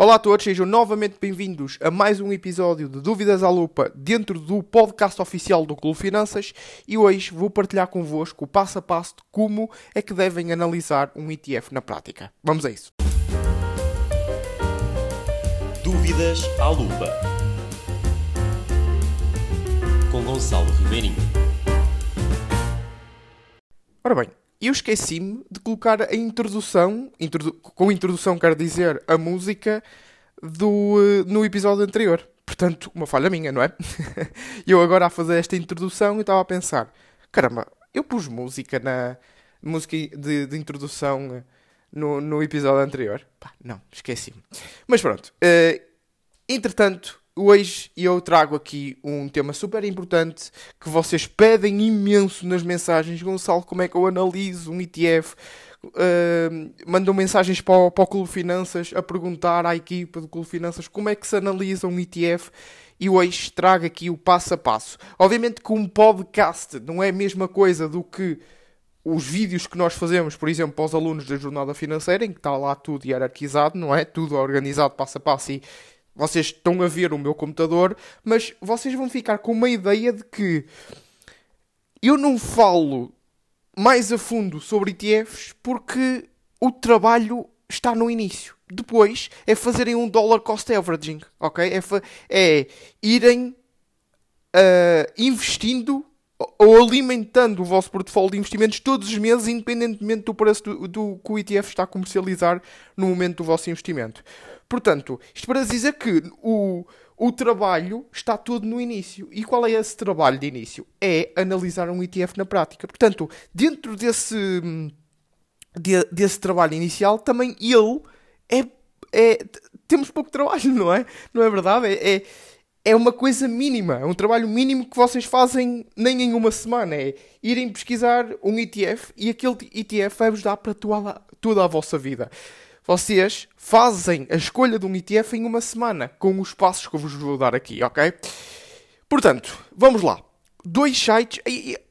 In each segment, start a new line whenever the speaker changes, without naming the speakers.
Olá a todos, sejam novamente bem-vindos a mais um episódio de Dúvidas à Lupa dentro do podcast oficial do Clube Finanças e hoje vou partilhar convosco o passo a passo de como é que devem analisar um ETF na prática. Vamos a isso.
Dúvidas à Lupa com Gonçalo Ribeirinho.
Ora bem, eu esqueci-me de colocar a introdução, introdu com introdução quero dizer a música, do, uh, no episódio anterior. Portanto, uma falha minha, não é? eu agora a fazer esta introdução e estava a pensar, caramba, eu pus música na música de, de introdução no, no episódio anterior. Pá, não, esqueci-me. Mas pronto, uh, entretanto, Hoje eu trago aqui um tema super importante que vocês pedem imenso nas mensagens. Gonçalo, como é que eu analiso um ETF? Uh, mandam mensagens para o, para o Clube Finanças a perguntar à equipa do Clube Finanças como é que se analisa um ETF e hoje trago aqui o passo a passo. Obviamente que um podcast não é a mesma coisa do que os vídeos que nós fazemos, por exemplo, para os alunos da jornada financeira, em que está lá tudo hierarquizado, não é? Tudo organizado passo a passo e vocês estão a ver o meu computador, mas vocês vão ficar com uma ideia de que eu não falo mais a fundo sobre ETFs porque o trabalho está no início. Depois é fazerem um dollar cost averaging, ok? É, é irem uh, investindo ou alimentando o vosso portfólio de investimentos todos os meses, independentemente do preço do, do, que o ETF está a comercializar no momento do vosso investimento. Portanto, isto para dizer que o, o trabalho está todo no início. E qual é esse trabalho de início? É analisar um ETF na prática. Portanto, dentro desse, de, desse trabalho inicial, também ele é, é. Temos pouco trabalho, não é? Não é verdade? É, é, é uma coisa mínima. É um trabalho mínimo que vocês fazem nem em uma semana. É irem pesquisar um ETF e aquele ETF vai-vos dar para toda, toda a vossa vida vocês fazem a escolha de um ETF em uma semana, com os passos que eu vos vou dar aqui, ok? Portanto, vamos lá. Dois sites.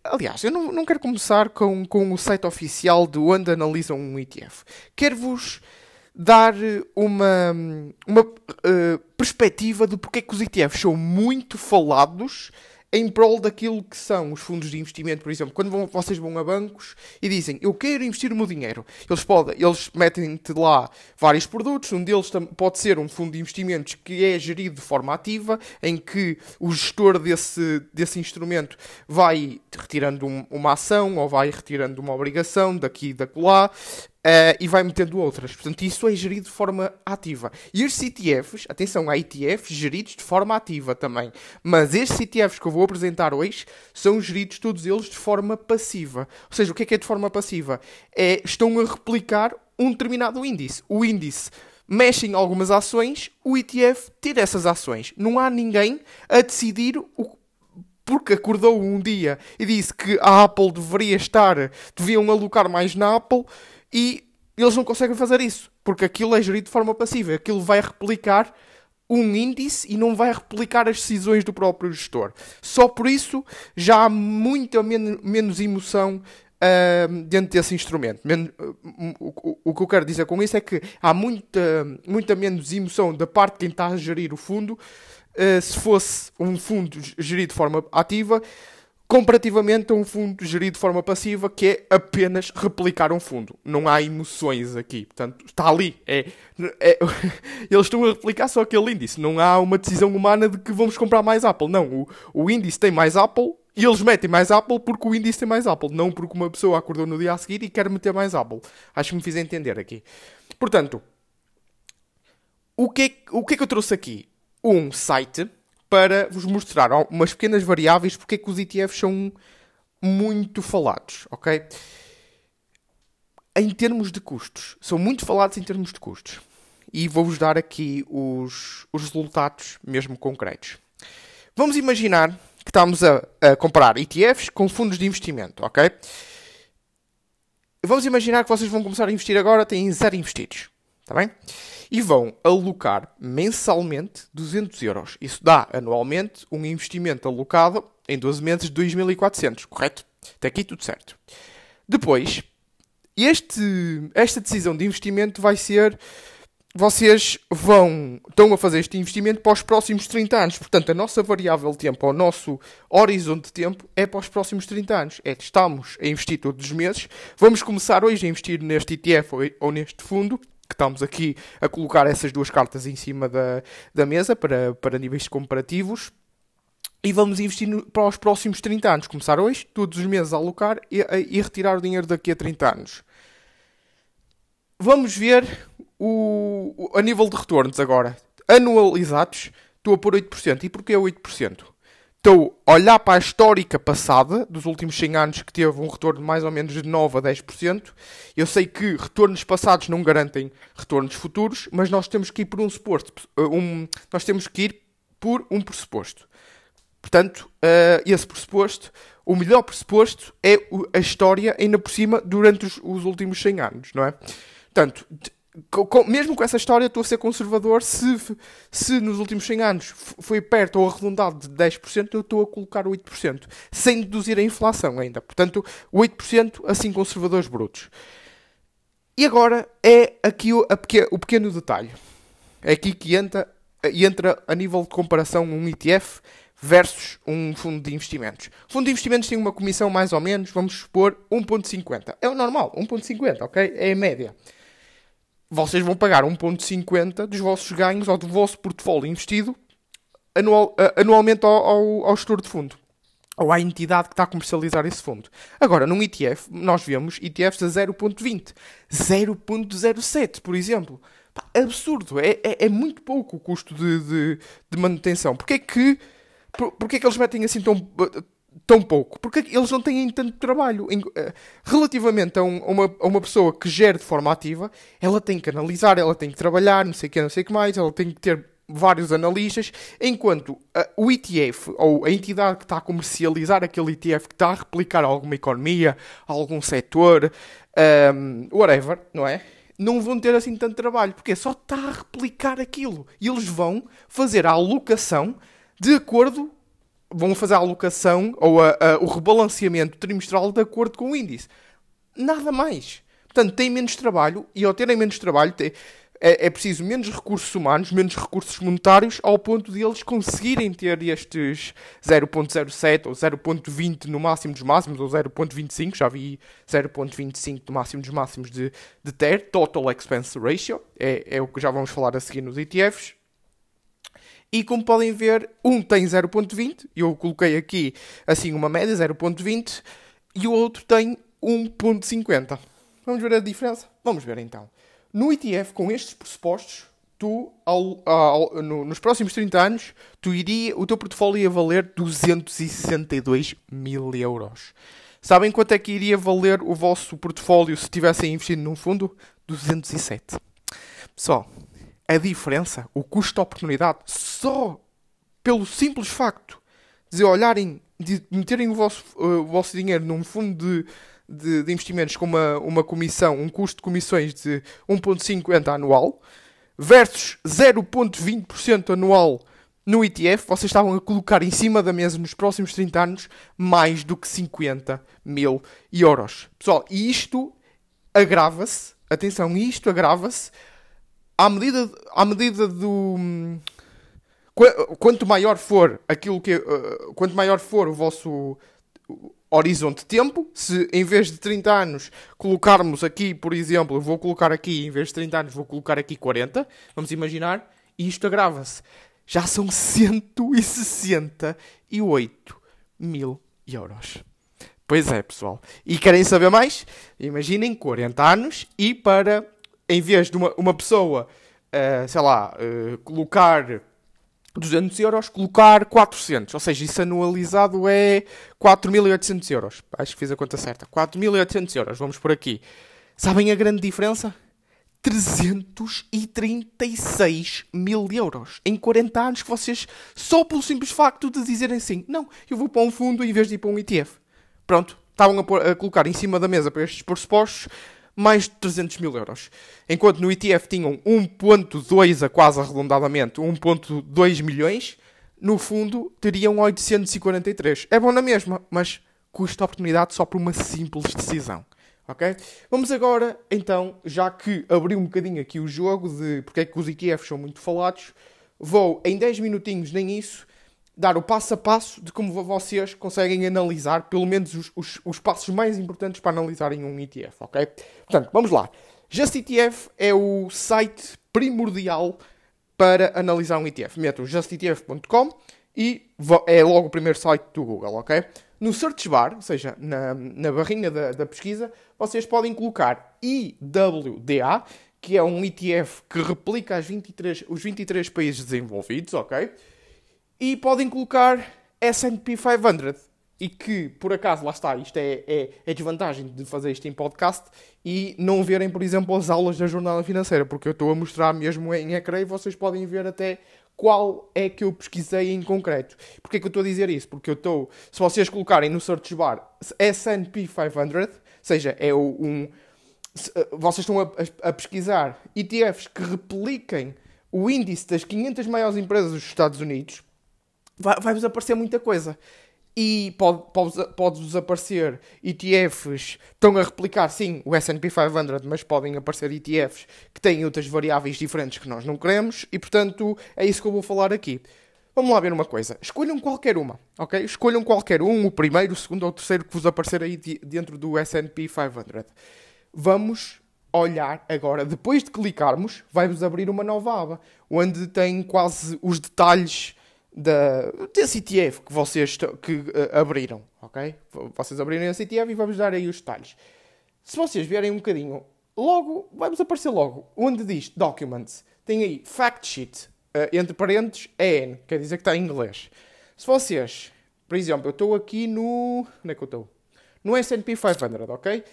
aliás, eu não, não quero começar com, com o site oficial de onde analisam um ETF. Quero-vos dar uma, uma uh, perspectiva de porque é que os ETFs são muito falados em prol daquilo que são os fundos de investimento, por exemplo, quando vão, vocês vão a bancos e dizem eu quero investir o meu dinheiro, eles podem, eles metem-te lá vários produtos, um deles pode ser um fundo de investimentos que é gerido de forma ativa, em que o gestor desse, desse instrumento vai retirando um, uma ação ou vai retirando uma obrigação daqui e da lá, Uh, e vai metendo outras. Portanto, isso é gerido de forma ativa. E os ETFs, atenção, há ETFs geridos de forma ativa também. Mas estes ETFs que eu vou apresentar hoje são geridos todos eles de forma passiva. Ou seja, o que é que é de forma passiva? É, estão a replicar um determinado índice. O índice mexe em algumas ações, o ETF tira essas ações. Não há ninguém a decidir o, porque acordou um dia e disse que a Apple deveria estar, deviam alocar mais na Apple e eles não conseguem fazer isso, porque aquilo é gerido de forma passiva, aquilo vai replicar um índice e não vai replicar as decisões do próprio gestor. Só por isso já há muita men menos emoção uh, dentro desse instrumento. Men o, o, que eu quero dizer com isso é que há muita, muita menos emoção da parte de quem está a gerir o fundo uh, se fosse um fundo gerido de forma ativa comparativamente a um fundo gerido de forma passiva que é apenas replicar um fundo. Não há emoções aqui. Portanto, está ali. É, é eles estão a replicar só aquele índice. Não há uma decisão humana de que vamos comprar mais Apple. Não, o, o índice tem mais Apple e eles metem mais Apple porque o índice tem mais Apple. Não porque uma pessoa acordou no dia a seguir e quer meter mais Apple. Acho que me fiz entender aqui. Portanto, o que, é, o que é que eu trouxe aqui? Um site para vos mostrar umas pequenas variáveis porque é que os ETFs são muito falados, ok? Em termos de custos, são muito falados em termos de custos. E vou-vos dar aqui os, os resultados mesmo concretos. Vamos imaginar que estamos a, a comprar ETFs com fundos de investimento, ok? Vamos imaginar que vocês vão começar a investir agora, têm zero investidos, está bem? e vão alocar mensalmente 200 euros. Isso dá anualmente um investimento alocado em 12 meses de 2.400, correto? Até aqui tudo certo. Depois, este, esta decisão de investimento vai ser vocês vão, estão a fazer este investimento para os próximos 30 anos. Portanto, a nossa variável tempo, o nosso horizonte de tempo é para os próximos 30 anos. É, estamos a investir todos os meses. Vamos começar hoje a investir neste ETF ou neste fundo, que estamos aqui a colocar essas duas cartas em cima da, da mesa para, para níveis comparativos. E vamos investir no, para os próximos 30 anos. Começar hoje, todos os meses a alocar e, a, e retirar o dinheiro daqui a 30 anos. Vamos ver o, a nível de retornos agora. Anualizados, estou a pôr 8%. E porquê 8%? A olhar para a histórica passada, dos últimos 100 anos, que teve um retorno mais ou menos de 9 a 10%. Eu sei que retornos passados não garantem retornos futuros, mas nós temos que ir por um suposto. Um, nós temos que ir por um pressuposto. Portanto, uh, esse pressuposto, o melhor pressuposto é a história, ainda por cima, durante os, os últimos 100 anos, não é? Portanto, mesmo com essa história, estou a ser conservador. Se, se nos últimos 100 anos foi perto ou arredondado de 10%, eu estou a colocar 8%, sem deduzir a inflação ainda. Portanto, 8% assim conservadores brutos. E agora é aqui o, pequeno, o pequeno detalhe. É aqui que entra, entra a nível de comparação um ETF versus um fundo de investimentos. O fundo de investimentos tem uma comissão mais ou menos, vamos supor, 1.50. É o normal, 1.50, ok? É a média vocês vão pagar 1,50 dos vossos ganhos ou do vosso portfólio investido anual, anualmente ao, ao, ao gestor de fundo ou à entidade que está a comercializar esse fundo. Agora, num ETF, nós vemos ETFs a 0.20, 0.07, por exemplo. Pá, absurdo, é, é, é, muito pouco o custo de, de, de manutenção. Porquê que, por, porquê é que eles metem assim tão, tão pouco? Porque eles não têm tanto trabalho. Eh, relativamente a, um, a, uma, a, uma, pessoa que gere de forma ativa, ela tem que analisar, ela tem que trabalhar, não sei o que, não sei o que mais, ela tem que ter vários analistas, enquanto uh, o ETF ou a entidade que está a comercializar aquele ETF que está a replicar alguma economia, algum setor, um, whatever, não é? Não vão ter assim tanto trabalho, porque só está a replicar aquilo. E eles vão fazer a alocação de acordo vão fazer a alocação ou a, a, o rebalanceamento trimestral de acordo com o índice. Nada mais. Portanto, têm menos trabalho e ao terem menos trabalho é, é, preciso menos recursos humanos, menos recursos monetários, ao ponto de eles conseguirem ter estes 0.07 ou 0.20 no máximo dos máximos, ou 0.25, já vi 0.25 no máximo dos máximos de, de ter, Total Expense Ratio, é, é o que já vamos falar a seguir nos ETFs, e como podem ver, um tem 0.20, eu coloquei aqui assim uma média, 0.20, e o outro tem 1.50. Vamos ver a diferença? Vamos ver então. No ETF, com estes pressupostos, tu, ao, ao, no, nos próximos 30 anos, tu iria, o teu portfólio ia valer 262 mil euros. Sabem quanto é que iria valer o vosso portfólio se tivessem investido num fundo? 207. Pessoal, a diferença, o custo de oportunidade, só pelo simples facto de olharem, de meterem o vosso, uh, o vosso dinheiro num fundo de, de, de, investimentos com uma, uma comissão, um custo de comissões de 1,50 anual, versus 0,20% anual no ETF, vocês estavam a colocar em cima da mesa nos próximos 30 anos mais do que 50 mil euros. Pessoal, e isto agrava-se, atenção, isto agrava-se à medida, à medida do. Quanto maior for aquilo que. Uh, quanto maior for o vosso horizonte de tempo, se em vez de 30 anos colocarmos aqui, por exemplo, vou colocar aqui, em vez de 30 anos, vou colocar aqui 40, vamos imaginar, e isto agrava-se. Já são 168 mil euros. Pois é, pessoal. E querem saber mais? Imaginem 40 anos e para em vez de uma, uma pessoa, uh, sei lá, uh, colocar 200 euros, colocar 400. Ou seja, isso anualizado é 4.800 euros. Acho que fiz a conta certa. 4.800 euros, vamos por aqui. Sabem a grande diferença? 336 mil euros em 40 anos que vocês, só pelo simples facto de dizerem assim, não, eu vou para um fundo em vez de ir para um ETF. Pronto, estavam a, pôr, a colocar em cima da mesa para estes pressupostos mais de 300 mil euros. Enquanto no ETF tinham 1.2 a quase arredondadamente 1.2 milhões, no fundo teriam 843. É bom na mesma, mas custa oportunidade só por uma simples decisão. Ok? Vamos agora, então, já que abri um bocadinho aqui o jogo de porque é que os ETFs são muito falados, vou em 10 minutinhos, nem isso, dar o passo a passo de como vocês conseguem analisar, pelo menos os, os, os passos mais importantes para analisarem um ETF, ok? Portanto, vamos lá. JustETF é o site primordial para analisar um ETF. Metam justetf.com e é logo o primeiro site do Google, ok? No search bar, ou seja, na, na barrinha da, da pesquisa, vocês podem colocar IWDA, que é um ETF que replica 23, os 23 países desenvolvidos, ok? E podem colocar S&P 500, e que, por acaso, lá está, isto é, é, é, desvantagem de fazer isto em podcast e não verem, por exemplo, as aulas da jornada financeira, porque eu estou a mostrar mesmo em ecrã e vocês podem ver até qual é que eu pesquisei em concreto. Porquê que eu estou a dizer isso? Porque eu estou, se vocês colocarem no search bar S&P 500, ou seja, é um... Eh, vocês estão a, a pesquisar ETFs que repliquem o índice das 500 maiores empresas dos Estados Unidos, vai-vos aparecer muita coisa e pode, pode, pode aparecer ETFs estão a replicar sim o S&P 500, mas podem aparecer ETFs que têm outras variáveis diferentes que nós não queremos e portanto é isso que eu vou falar aqui. Vamos lá ver uma coisa. Escolham qualquer uma, ok? Escolham qualquer um, o primeiro, o segundo ou o terceiro que vos aparecer aí dentro do S&P 500. Vamos olhar agora, depois de clicarmos, vai-vos abrir uma nova aba, onde tem quase os detalhes da, desse ETF que vocês que, uh, abriram, ok? Vocês abriram esse ETF e vamos dar aí os detalhes. Se vocês vierem um bocadinho, logo, vai-vos aparecer logo, onde diz Documents, tem aí Fact Sheet, uh, entre parênteses, EN, quer dizer que está em inglês. Se vocês, por exemplo, eu estou aqui no... onde é que eu estou? No S&P 500, ok?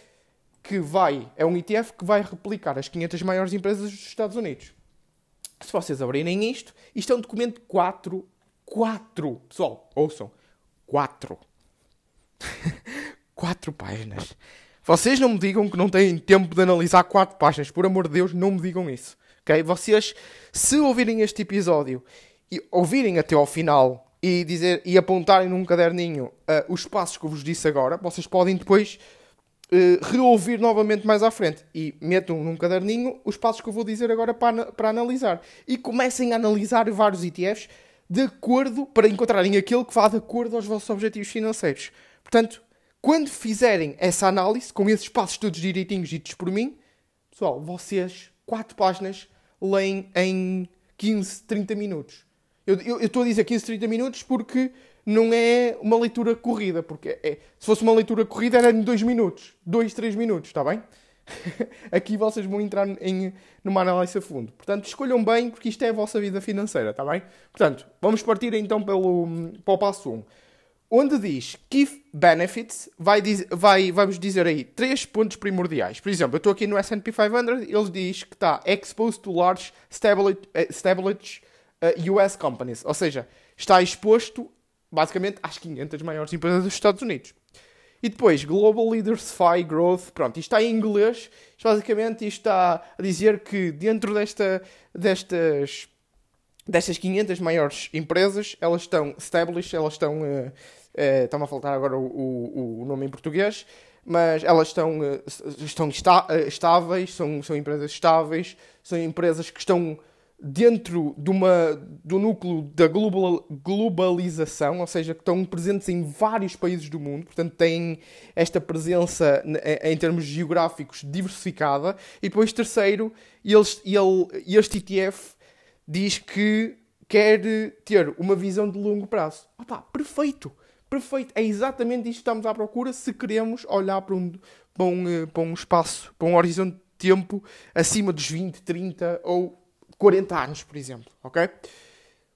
Que vai, é um ETF que vai replicar as 500 maiores empresas dos Estados Unidos. Se vocês abrirem isto, isto é um documento 4 Quatro. Pessoal, ouçam. Quatro. quatro páginas. Vocês não me digam que não têm tempo de analisar quatro páginas. Por amor de Deus, não me digam isso. Ok? Vocês, se ouvirem este episódio e ouvirem até ao final e, dizer, e apontarem num caderninho uh, os passos que eu vos disse agora, vocês podem depois uh, reouvir novamente mais à frente. E metam num caderninho os passos que eu vou dizer agora para, para analisar. E comecem a analisar vários ETFs de acordo para encontrarem aquele que vá de acordo aos vossos objetivos financeiros. Portanto, quando fizerem essa análise, com esses passos todos direitinhos ditos por mim, pessoal, vocês, quatro páginas, leem em 15, 30 minutos. Eu, estou a dizer 15, 30 minutos porque não é uma leitura corrida. Porque é, se fosse uma leitura corrida era em 2 minutos. 2, 3 minutos, está bem? Aqui vocês vão entrar em, numa análise a fundo. Portanto, escolham bem, porque isto é a vossa vida financeira, está bem? Portanto, vamos partir então pelo, para o passo 1. Onde diz Key Benefits, vai, vai, vamos dizer aí três pontos primordiais. Por exemplo, eu estou aqui no S&P 500, ele diz que está exposed to large established, established uh, US companies. Ou seja, está exposto basicamente às 500 maiores empresas dos Estados Unidos. E depois, Global Leaders Fi Growth. Pronto, isto está em inglês. Isto, basicamente, isto está a dizer que dentro desta, destas, destas 500 maiores empresas, elas estão established, elas estão. Uh, uh, Está-me a faltar agora o, o, o, nome em português. Mas elas estão, uh, estão está, estáveis, são, são empresas estáveis, são empresas que estão dentro de uma, do núcleo da global, globalização, ou seja, que estão presentes em vários países do mundo, portanto têm esta presença em termos geográficos diversificada. E depois, terceiro, eles, ele, este ETF diz que quer ter uma visão de longo prazo. Opa, perfeito! Perfeito! É exatamente isto que estamos à procura se queremos olhar para um, para um, eh, para um espaço, para um horizonte de tempo acima dos 20, 30 ou 40 anos, por exemplo, ok?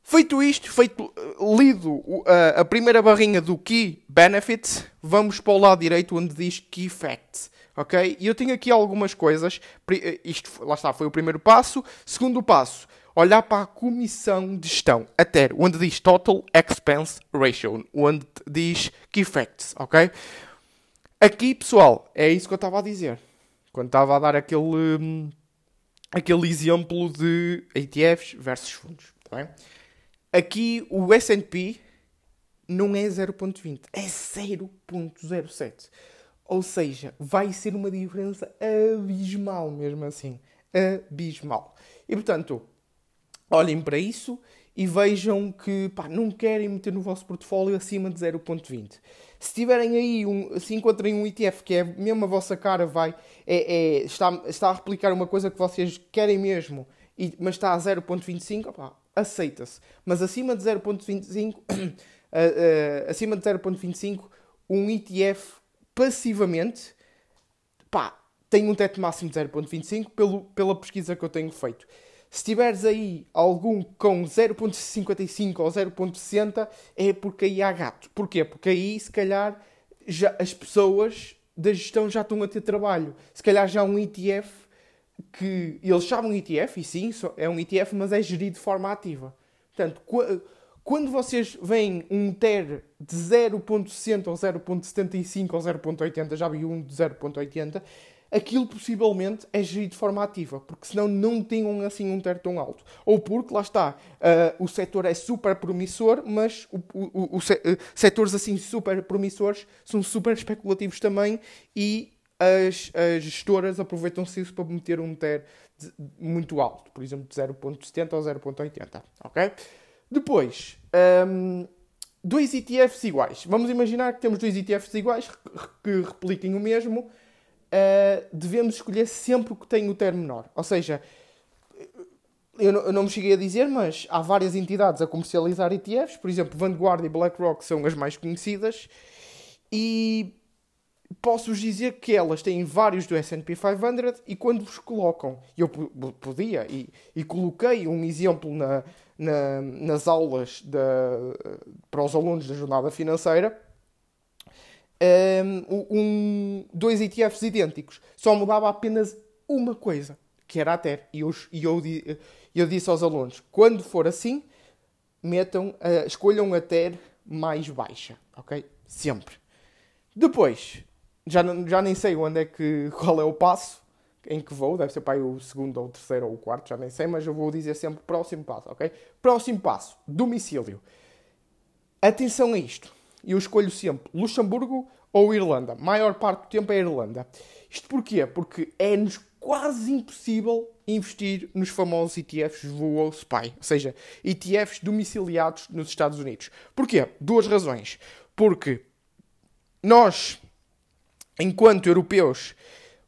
Feito isto, feito, eh, lido uh, a primeira barrinha do Key Benefits, vamos para o lado direito onde diz Key Facts, ok? E eu tenho aqui algumas coisas, eh, isto, lá está, foi o primeiro passo. Segundo passo, olhar para a comissão de gestão, a ter, onde diz Total Expense Ratio, onde diz Key Facts, ok? Aqui, pessoal, é isso que eu estava a dizer. Quando estava a dar aquele... Aquele exemplo de ETFs versus fundos. Tá? Aqui o S&P não é 0.20, é 0.07. Ou seja, vai ser uma diferença abismal mesmo assim. Abismal. E portanto, olhem para isso e vejam que pá, não querem meter no vosso portfólio acima de 0.20. Se tiverem aí, um, se encontrem um ETF que é mesmo a vossa cara, vai, é, é, está, está a replicar uma coisa que vocês querem mesmo, e, mas está a 0.25, aceita-se. Mas acima de 0.25, uh, uh, acima de 0.25, um ETF passivamente, pá, tem um teto máximo de 0.25 pela pesquisa que eu tenho feito. Se tiveres aí algum com 0.55 ou 0.60, é porque aí há gato. Porquê? Porque aí, se calhar, já, as pessoas da gestão já estão a ter trabalho. Se calhar já um ETF que eles chamam ETF, e sim, é um ETF, mas é gerido de forma ativa. Portanto, quando vocês veem um TER de 0.60 ou 0.75 ou 0.80, já vi um de 0.80, aquilo possivelmente é gerido de forma ativa, porque senão não tinham assim um teto tão alto. Ou porque, lá está, uh, o setor é super promissor, mas o, o, o, uh, setores assim super promissores são super especulativos também e as, as gestoras aproveitam-se isso para meter um TER muito alto, por exemplo, de 0.70 ou 0.80, ok? Depois, um, dois ETFs iguais. Vamos imaginar que temos dois ETFs iguais que repliquem o mesmo, uh, devemos escolher sempre o que tem o termo menor. Ou seja, eu não, eu não me cheguei a dizer, mas há várias entidades a comercializar ETFs, por exemplo, Vanguard e BlackRock são as mais conhecidas, e posso-vos dizer que elas têm vários do S&P 500 e quando vos colocam, eu podia e, e coloquei um exemplo na, na, nas aulas para os alunos da jornada financeira, um, dois ETFs idênticos. Só mudava apenas uma coisa, que era a TER. E eu, eu, eu disse aos alunos: quando for assim, metam, uh, escolham a TER mais baixa, ok? Sempre. Depois, já, já nem sei onde é que, qual é o passo em que vou, deve ser para o segundo ou o terceiro ou o quarto, já nem sei, mas eu vou dizer sempre próximo passo, ok? Próximo passo, domicílio. Atenção a isto eu escolho sempre Luxemburgo ou Irlanda. Maior parte do tempo é Irlanda. Isto porquê? Porque é-nos quase impossível investir nos famosos ETFs VU ou SPY, ou seja, ETFs domiciliados nos Estados Unidos. Porquê? Duas razões. Porque nós, enquanto europeus,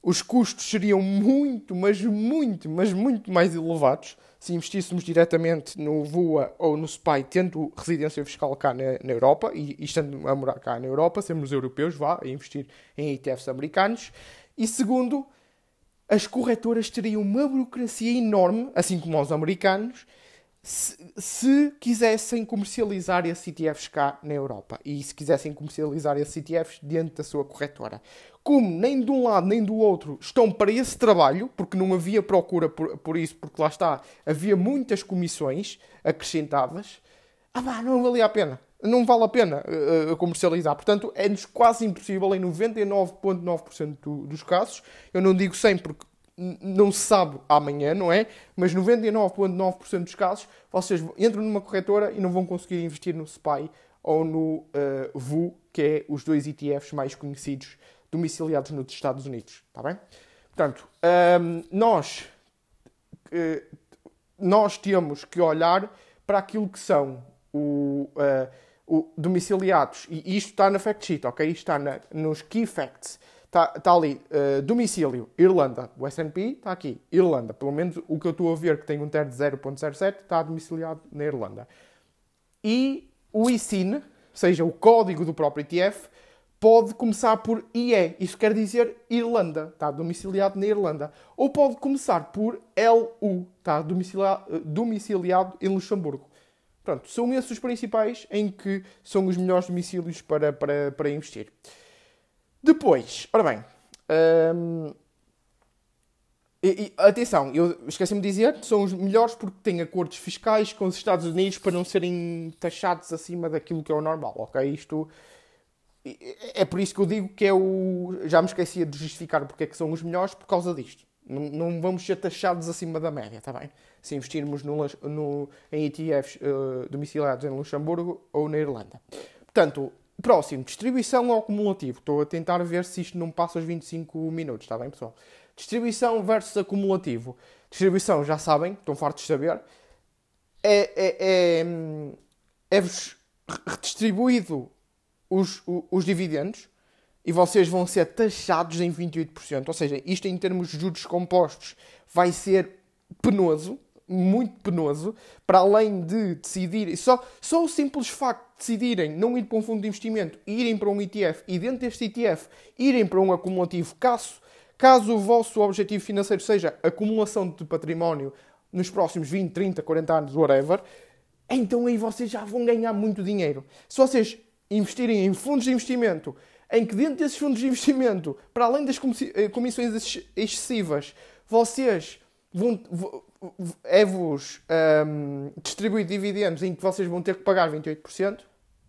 os custos seriam muito, mas muito, mas muito mais elevados se investíssemos diretamente no VUA ou no SPY, tendo residência fiscal cá na, na Europa e, e, estando a morar cá na Europa, sermos europeus, vá, a investir em ETFs americanos. E segundo, as corretoras teriam uma burocracia enorme, assim como os americanos, se, se, quisessem comercializar esses ETFs cá na Europa e se quisessem comercializar esses ETFs dentro da sua corretora. Como nem de um lado nem do outro estão para esse trabalho, porque não havia procura por, por isso, porque lá está, havia muitas comissões acrescentadas, ah pá, não valia a pena. Não vale a pena uh, comercializar. Portanto, é-nos quase impossível em 99,9% do, dos casos. Eu não digo 100 porque não se sabe amanhã, não é? Mas 99,9% dos casos vocês entram numa corretora e não vão conseguir investir no SPY ou no uh, VU, que é os dois ETFs mais conhecidos domiciliados nos Estados Unidos. Está bem? Portanto, um, nós, uh, nós temos que olhar para aquilo que são o, uh, o domiciliados, e isto está na fact sheet, ok? Isto está na, nos key facts Está tá ali, uh, domicílio, Irlanda. O S&P está aqui, Irlanda. Pelo menos o que eu estou a ver, que tem um TER de 0.07, está domiciliado na Irlanda. E o ISIN, ou seja, o código do próprio ETF, pode começar por IE. Isso quer dizer Irlanda. Está domiciliado na Irlanda. Ou pode começar por LU. Está domiciliado, domiciliado em Luxemburgo. Pronto, são esses os principais em que são os melhores domicílios para, para, para investir. Depois, ora bem, hum, e, e, atenção, eu esqueci-me de dizer, são os melhores porque têm acordos fiscais com os Estados Unidos para não serem taxados acima daquilo que é o normal, ok? Isto é por isso que eu digo que é o. Já me esquecia de justificar porque é que são os melhores por causa disto. Não, não vamos ser taxados acima da média, está bem? Se investirmos no, no, em ETFs uh, domiciliados em Luxemburgo ou na Irlanda. Portanto, Próximo, distribuição ao acumulativo. Estou a tentar ver se isto não passa os 25 minutos, está bem, pessoal? Distribuição versus acumulativo. Distribuição, já sabem, estão fartos de saber. É, é, é, é-vos redistribuído os, os, os dividendos e vocês vão ser taxados em 28%. Ou seja, isto em termos de juros compostos vai ser penoso, muito penoso, para além de decidirem, só, só o simples facto de decidirem não ir para um fundo de investimento, irem para um ETF e dentro deste ETF irem para um acumulativo, caso, caso o vosso objetivo financeiro seja acumulação de património nos próximos 20, 30, 40 anos, whatever, então aí vocês já vão ganhar muito dinheiro. Se vocês investirem em fundos de investimento, em que dentro desses fundos de investimento, para além das eh, comissões excessivas, vocês vão, é-vos um, distribuir dividendos em que vocês vão ter que pagar 28%,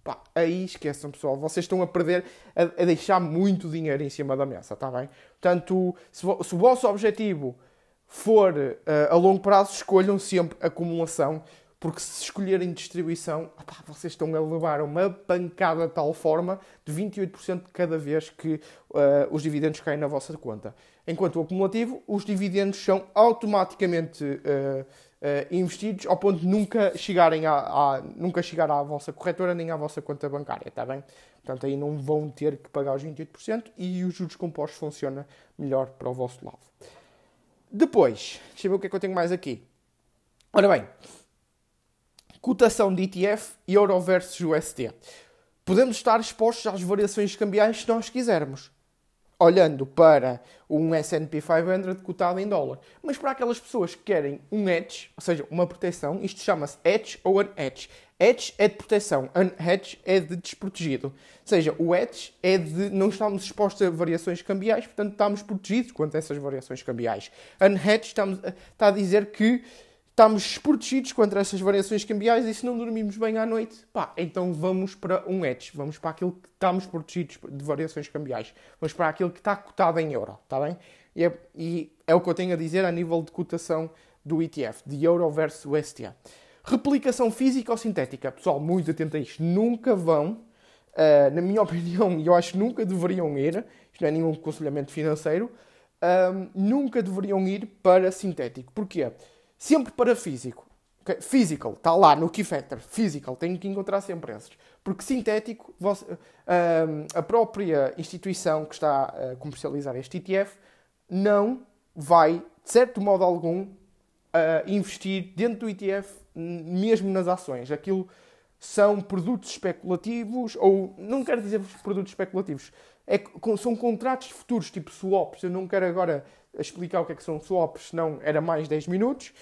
pá, aí esqueçam, pessoal. Vocês estão a perder, a, a deixar muito dinheiro em cima da mesa, está bem? Portanto, se, se, o vosso objetivo for uh, a longo prazo, escolham sempre acumulação, porque se escolherem distribuição, vocês estão a levar uma pancada de tal forma de 28% de cada vez que uh, os dividendos caem na vossa conta. Enquanto o acumulativo, os dividendos são automaticamente uh, uh, investidos ao ponto de nunca chegarem a, nunca chegar à vossa corretora nem à vossa conta bancária, está bem? Portanto, aí não vão ter que pagar os 28% e os juros compostos funcionam melhor para o vosso lado. Depois, deixa eu ver o que é que eu tenho mais aqui. Ora bem, cotação de ETF Euro versus USD. Podemos estar expostos às variações cambiais se nós quisermos, olhando para um S&P 500 cotado em dólar. Mas para aquelas pessoas que querem um hedge, ou seja, uma proteção, isto chama-se hedge ou unhedge. Hedge é de proteção, unhedge é de desprotegido. Ou seja, o hedge é de não estamos expostos a variações cambiais, portanto estamos protegidos quanto a essas variações cambiais. Unhedge estamos, está a dizer que estamos desprotegidos contra essas variações cambiais e se não dormimos bem à noite, pá, então vamos para um hedge, vamos para aquilo que estamos protegidos de variações cambiais, vamos para aquilo que está cotado em euro, está bem? E é, e é, o que eu tenho a dizer a nível de cotação do ETF, de euro versus UST. Replicação física ou sintética? Pessoal, muito atento a isto. Nunca vão, uh, na minha opinião, e eu acho que nunca deveriam ir, isto não é nenhum aconselhamento financeiro, uh, nunca deveriam ir para sintético. Porquê? Sempre para físico. Okay? Physical, está lá no key factor. Physical, tenho que encontrar sempre esses. Porque sintético, você, uh, a própria instituição que está a comercializar este ETF não vai, de certo modo algum, uh, investir dentro do ETF, mesmo nas ações. Aquilo são produtos especulativos, ou não quero dizer produtos especulativos, é, são contratos futuros, tipo swaps. Eu não quero agora explicar o que é que são swaps, senão era mais 10 minutos.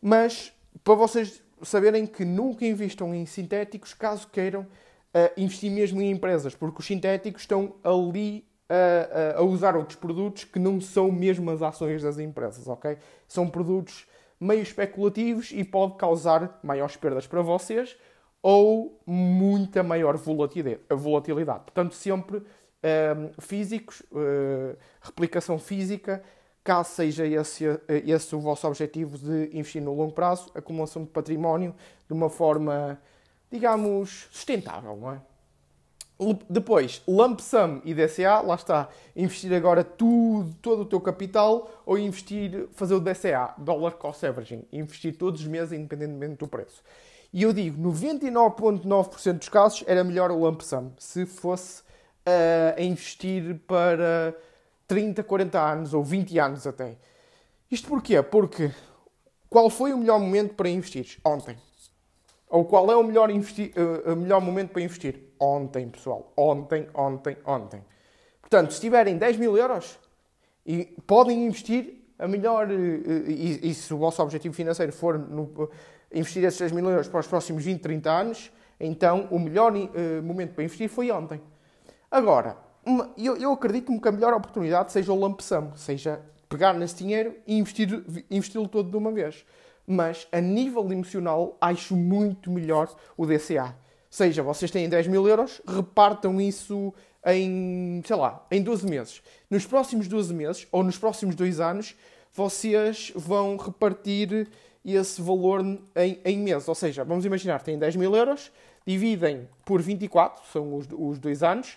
Mas para vocês saberem que nunca investam em sintéticos caso queiram uh, investir mesmo em empresas, porque os sintéticos estão ali uh, uh, a usar outros produtos que não são mesmo as ações das empresas, ok? São produtos meio especulativos e pode causar maiores perdas para vocês ou muita maior volatilidade. Portanto, sempre físicos, replicação física, caso seja esse, esse o vosso objetivo de investir no longo prazo, acumulação de património de uma forma, digamos, sustentável, não é? Depois, lump sum e DCA, lá está, investir agora tudo, todo o teu capital ou investir, fazer o DCA, Dollar Cost Averaging, investir todos os meses independentemente do preço. E eu digo, 99,9% dos casos era melhor o lump sum, se fosse uh, a investir para 30, 40 anos ou 20 anos até. Isto porquê? Porque qual foi o melhor momento para investir? Ontem. Ou qual é o melhor, investi uh, melhor momento para investir? Ontem, pessoal. Ontem, ontem, ontem. Portanto, se tiverem 10 mil euros e podem investir a melhor. Uh, e, e, se o vosso objetivo financeiro for no, uh, investir esses 10 mil euros para os próximos 20, 30 anos, então o melhor momento para investir foi ontem. Agora, uma, eu, eu acredito-me que a melhor oportunidade seja o lump sum, seja pegar nesse dinheiro e investir, investi-lo todo de uma vez. Mas a nível emocional, acho muito melhor o DCA. Seja, vocês têm 10 mil euros, repartam isso em, sei lá, em 12 meses. Nos próximos 12 meses, ou nos próximos 2 anos, vocês vão repartir esse valor em, em meses. Ou seja, vamos imaginar, têm 10 mil euros, dividem por 24, são os, os dois anos.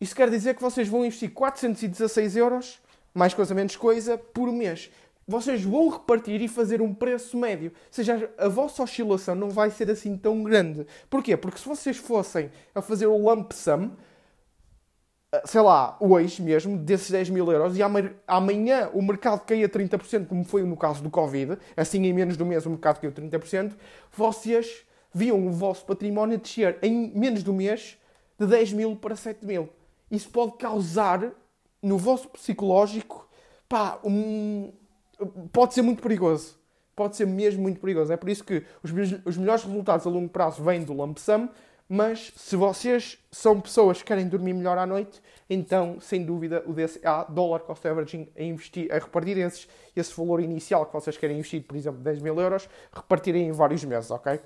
Isso quer dizer que vocês vão investir 416 euros, mais coisa menos coisa, por mês. Vocês vão repartir e fazer um preço médio. Ou seja, a vossa oscilação não vai ser assim tão grande. Porquê? Porque se vocês fossem a fazer o lump sum, sei lá, hoje mesmo, desses 10 mil euros, e amanhã o mercado caía 30%, como foi no caso do Covid, assim em menos um mês o mercado caiu 30%, vocês viam o vosso património descer em menos um mês de 10 mil para 7 mil. Isso pode causar no vosso psicológico, pá, um... pode ser muito perigoso. Pode ser mesmo muito perigoso. É por isso que os, os melhores resultados a longo prazo vêm do lump sum, mas se vocês são pessoas que querem dormir melhor à noite, então, sem dúvida, o DCA, Dollar Cost Averaging, a, investir, a repartir esses, esse valor inicial que vocês querem investir, por exemplo, 10 mil euros, repartirem em vários meses, ok?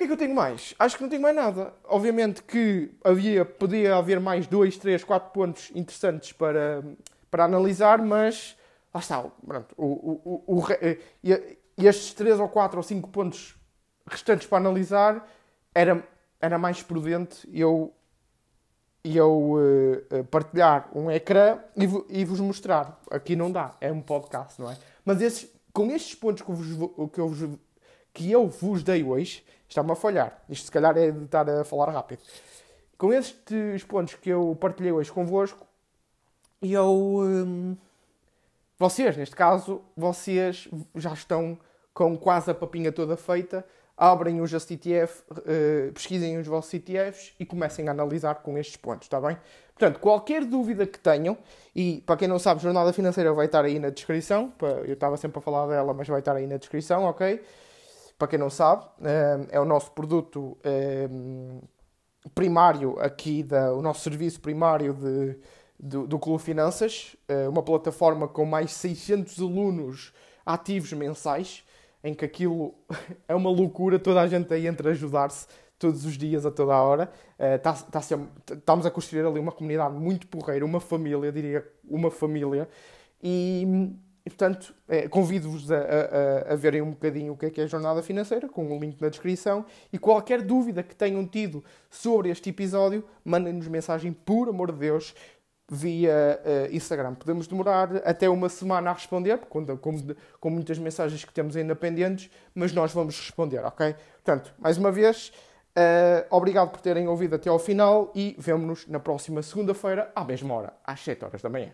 Que é que eu tenho mais? Acho que não tenho mais nada. Obviamente que havia, podia haver mais 2, 3, 4 pontos interessantes para, para analisar, mas lá está. Pronto, o, o, o, o, estes 3 ou 4 ou 5 pontos restantes para analisar era era mais prudente eu, eu uh, partilhar um ecrã e, e, vos mostrar. Aqui não dá, é um podcast, não é? Mas esses, com estes pontos que, vos, que, eu vos, que eu vos dei hoje, está-me a falhar. Isto se calhar é de estar a falar rápido. Com estes pontos que eu partilhei hoje convosco, eu. Um, vocês, neste caso, vocês já estão com quase a papinha toda feita abrem os ETF, uh, eh, pesquisem os vossos ETFs e comecem a analisar com estes pontos, está bem? Portanto, qualquer dúvida que tenham, e para quem não sabe, Jornada Financeira vai estar aí na descrição, eu estava sempre a falar dela, mas vai estar aí na descrição, ok? Para quem não sabe, eh, é o nosso produto eh, primário aqui, da, o nosso serviço primário de, do, do Clube Finanças, uma plataforma com mais 600 alunos ativos mensais, em que aquilo é uma loucura, toda a gente aí entra a ajudar-se todos os dias, a toda a hora. Uh, tá, tá estamos a construir ali uma comunidade muito porreira, uma família, diria uma família. E, e portanto, é, convido-vos a, a, a, verem um bocadinho o que é, que é a jornada financeira, com o um link na descrição. E qualquer dúvida que tenham tido sobre este episódio, mandem-nos mensagem, por amor de Deus via uh, Instagram. Podemos demorar até uma semana a responder, com, com, com, muitas mensagens que temos ainda pendentes, mas nós vamos responder, ok? Portanto, mais uma vez, uh, obrigado por terem ouvido até ao final e vemo-nos na próxima segunda-feira, à mesma hora, às 7 horas da manhã.